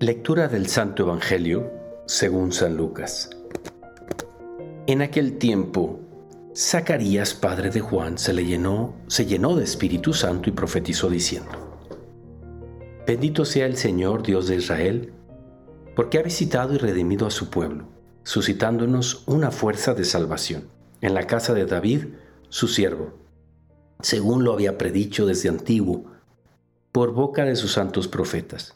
Lectura del Santo Evangelio según San Lucas. En aquel tiempo, Zacarías, padre de Juan, se le llenó, se llenó de Espíritu Santo y profetizó diciendo: Bendito sea el Señor Dios de Israel, porque ha visitado y redimido a su pueblo, suscitándonos una fuerza de salvación en la casa de David, su siervo, según lo había predicho desde antiguo, por boca de sus santos profetas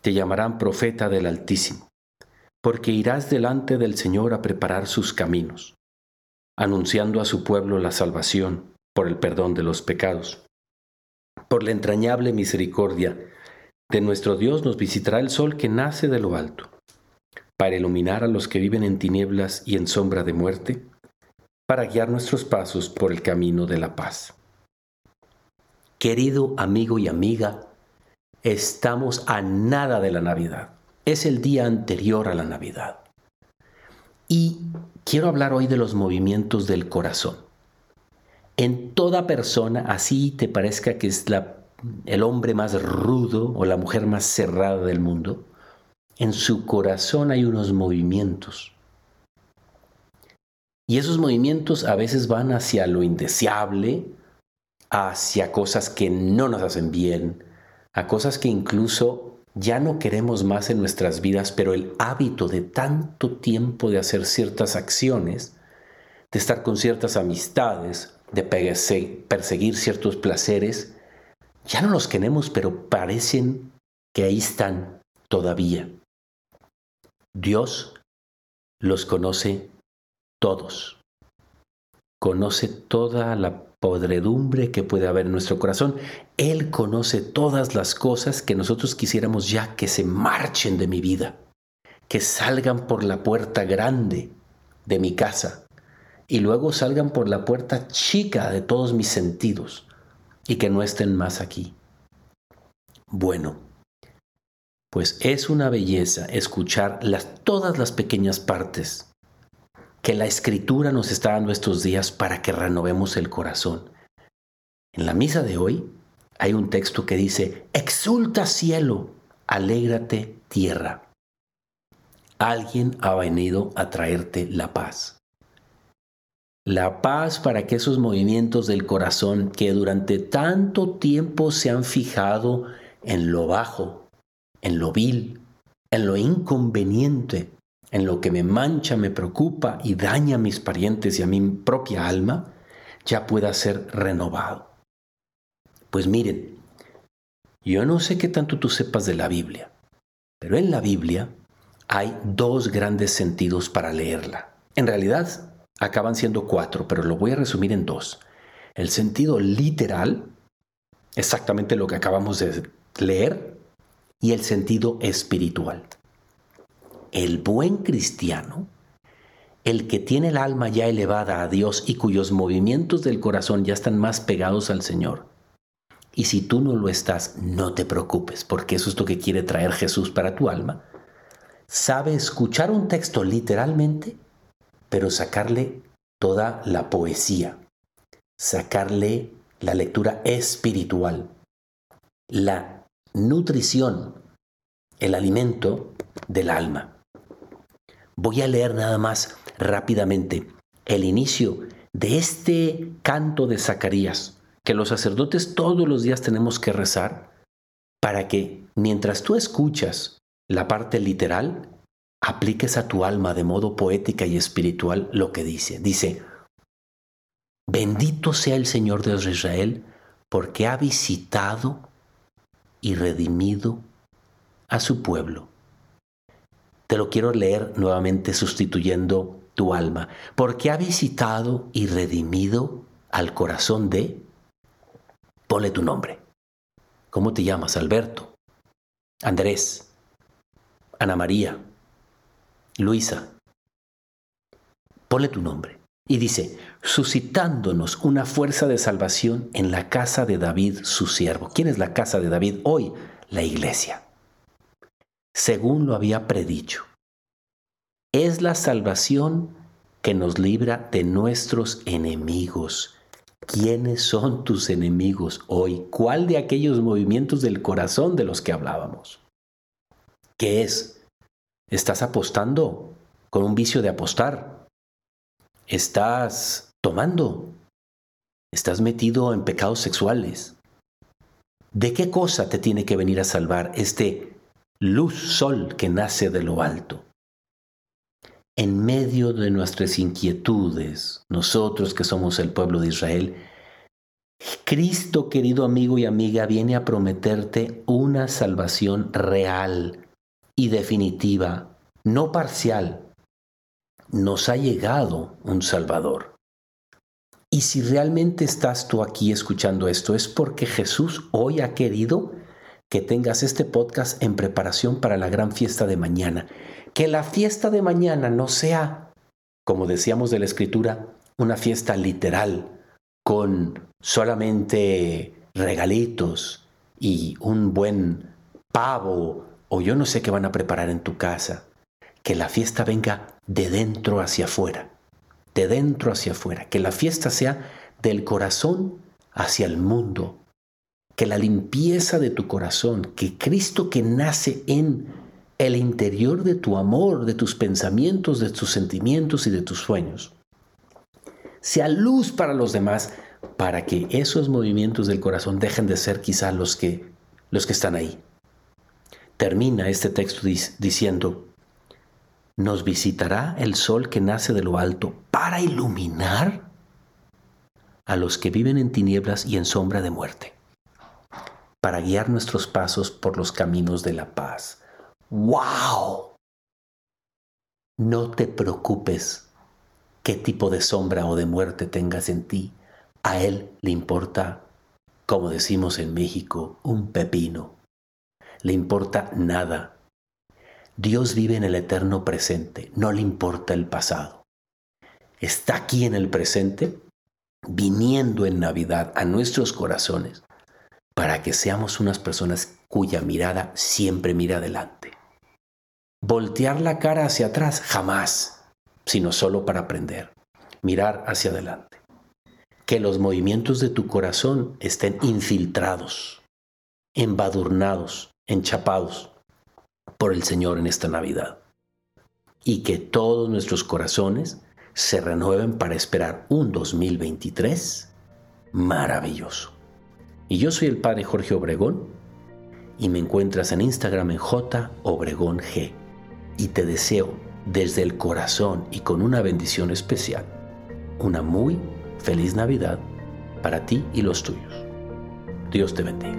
te llamarán profeta del Altísimo, porque irás delante del Señor a preparar sus caminos, anunciando a su pueblo la salvación por el perdón de los pecados. Por la entrañable misericordia de nuestro Dios nos visitará el sol que nace de lo alto, para iluminar a los que viven en tinieblas y en sombra de muerte, para guiar nuestros pasos por el camino de la paz. Querido amigo y amiga, Estamos a nada de la Navidad. Es el día anterior a la Navidad. Y quiero hablar hoy de los movimientos del corazón. En toda persona, así te parezca que es el hombre más rudo o la mujer más cerrada del mundo, en su corazón hay unos movimientos. Y esos movimientos a veces van hacia lo indeseable, hacia cosas que no nos hacen bien, a cosas que incluso ya no queremos más en nuestras vidas, pero el hábito de tanto tiempo de hacer ciertas acciones, de estar con ciertas amistades, de perseguir ciertos placeres, ya no los queremos, pero parecen que ahí están todavía. Dios los conoce todos. Conoce toda la podredumbre que puede haber en nuestro corazón. Él conoce todas las cosas que nosotros quisiéramos ya que se marchen de mi vida, que salgan por la puerta grande de mi casa y luego salgan por la puerta chica de todos mis sentidos y que no estén más aquí. Bueno, pues es una belleza escuchar las, todas las pequeñas partes que la escritura nos está dando estos días para que renovemos el corazón. En la misa de hoy hay un texto que dice, exulta cielo, alégrate tierra. Alguien ha venido a traerte la paz. La paz para que esos movimientos del corazón que durante tanto tiempo se han fijado en lo bajo, en lo vil, en lo inconveniente, en lo que me mancha, me preocupa y daña a mis parientes y a mi propia alma, ya pueda ser renovado. Pues miren, yo no sé qué tanto tú sepas de la Biblia, pero en la Biblia hay dos grandes sentidos para leerla. En realidad acaban siendo cuatro, pero lo voy a resumir en dos. El sentido literal, exactamente lo que acabamos de leer, y el sentido espiritual el buen cristiano, el que tiene el alma ya elevada a Dios y cuyos movimientos del corazón ya están más pegados al Señor. Y si tú no lo estás, no te preocupes, porque eso es lo que quiere traer Jesús para tu alma. Sabe escuchar un texto literalmente, pero sacarle toda la poesía, sacarle la lectura espiritual, la nutrición, el alimento del alma. Voy a leer nada más rápidamente el inicio de este canto de Zacarías, que los sacerdotes todos los días tenemos que rezar para que mientras tú escuchas la parte literal, apliques a tu alma de modo poética y espiritual lo que dice. Dice, bendito sea el Señor de Israel, porque ha visitado y redimido a su pueblo te lo quiero leer nuevamente sustituyendo tu alma, porque ha visitado y redimido al corazón de... Ponle tu nombre. ¿Cómo te llamas? Alberto. Andrés. Ana María, Luisa, ponle tu nombre. Y dice, suscitándonos una fuerza de salvación en la casa de David, su siervo. ¿Quién es la casa de David hoy? La iglesia. Según lo había predicho. Es la salvación que nos libra de nuestros enemigos. ¿Quiénes son tus enemigos hoy? ¿Cuál de aquellos movimientos del corazón de los que hablábamos? ¿Qué es? ¿Estás apostando con un vicio de apostar? ¿Estás tomando? ¿Estás metido en pecados sexuales? ¿De qué cosa te tiene que venir a salvar este luz sol que nace de lo alto? en medio de nuestras inquietudes, nosotros que somos el pueblo de Israel, Cristo, querido amigo y amiga, viene a prometerte una salvación real y definitiva, no parcial. Nos ha llegado un Salvador. Y si realmente estás tú aquí escuchando esto, es porque Jesús hoy ha querido que tengas este podcast en preparación para la gran fiesta de mañana que la fiesta de mañana no sea, como decíamos de la escritura, una fiesta literal, con solamente regalitos y un buen pavo o yo no sé qué van a preparar en tu casa. Que la fiesta venga de dentro hacia afuera, de dentro hacia afuera. Que la fiesta sea del corazón hacia el mundo. Que la limpieza de tu corazón, que Cristo que nace en el interior de tu amor, de tus pensamientos, de tus sentimientos y de tus sueños. Sea luz para los demás para que esos movimientos del corazón dejen de ser quizá los que, los que están ahí. Termina este texto diciendo, nos visitará el sol que nace de lo alto para iluminar a los que viven en tinieblas y en sombra de muerte, para guiar nuestros pasos por los caminos de la paz. ¡Wow! No te preocupes qué tipo de sombra o de muerte tengas en ti. A Él le importa, como decimos en México, un pepino. Le importa nada. Dios vive en el eterno presente, no le importa el pasado. Está aquí en el presente, viniendo en Navidad a nuestros corazones, para que seamos unas personas cuya mirada siempre mira adelante. Voltear la cara hacia atrás, jamás, sino solo para aprender. Mirar hacia adelante. Que los movimientos de tu corazón estén infiltrados, embadurnados, enchapados por el Señor en esta Navidad. Y que todos nuestros corazones se renueven para esperar un 2023 maravilloso. Y yo soy el Padre Jorge Obregón y me encuentras en Instagram en J Obregón G y te deseo desde el corazón y con una bendición especial una muy feliz Navidad para ti y los tuyos. Dios te bendiga.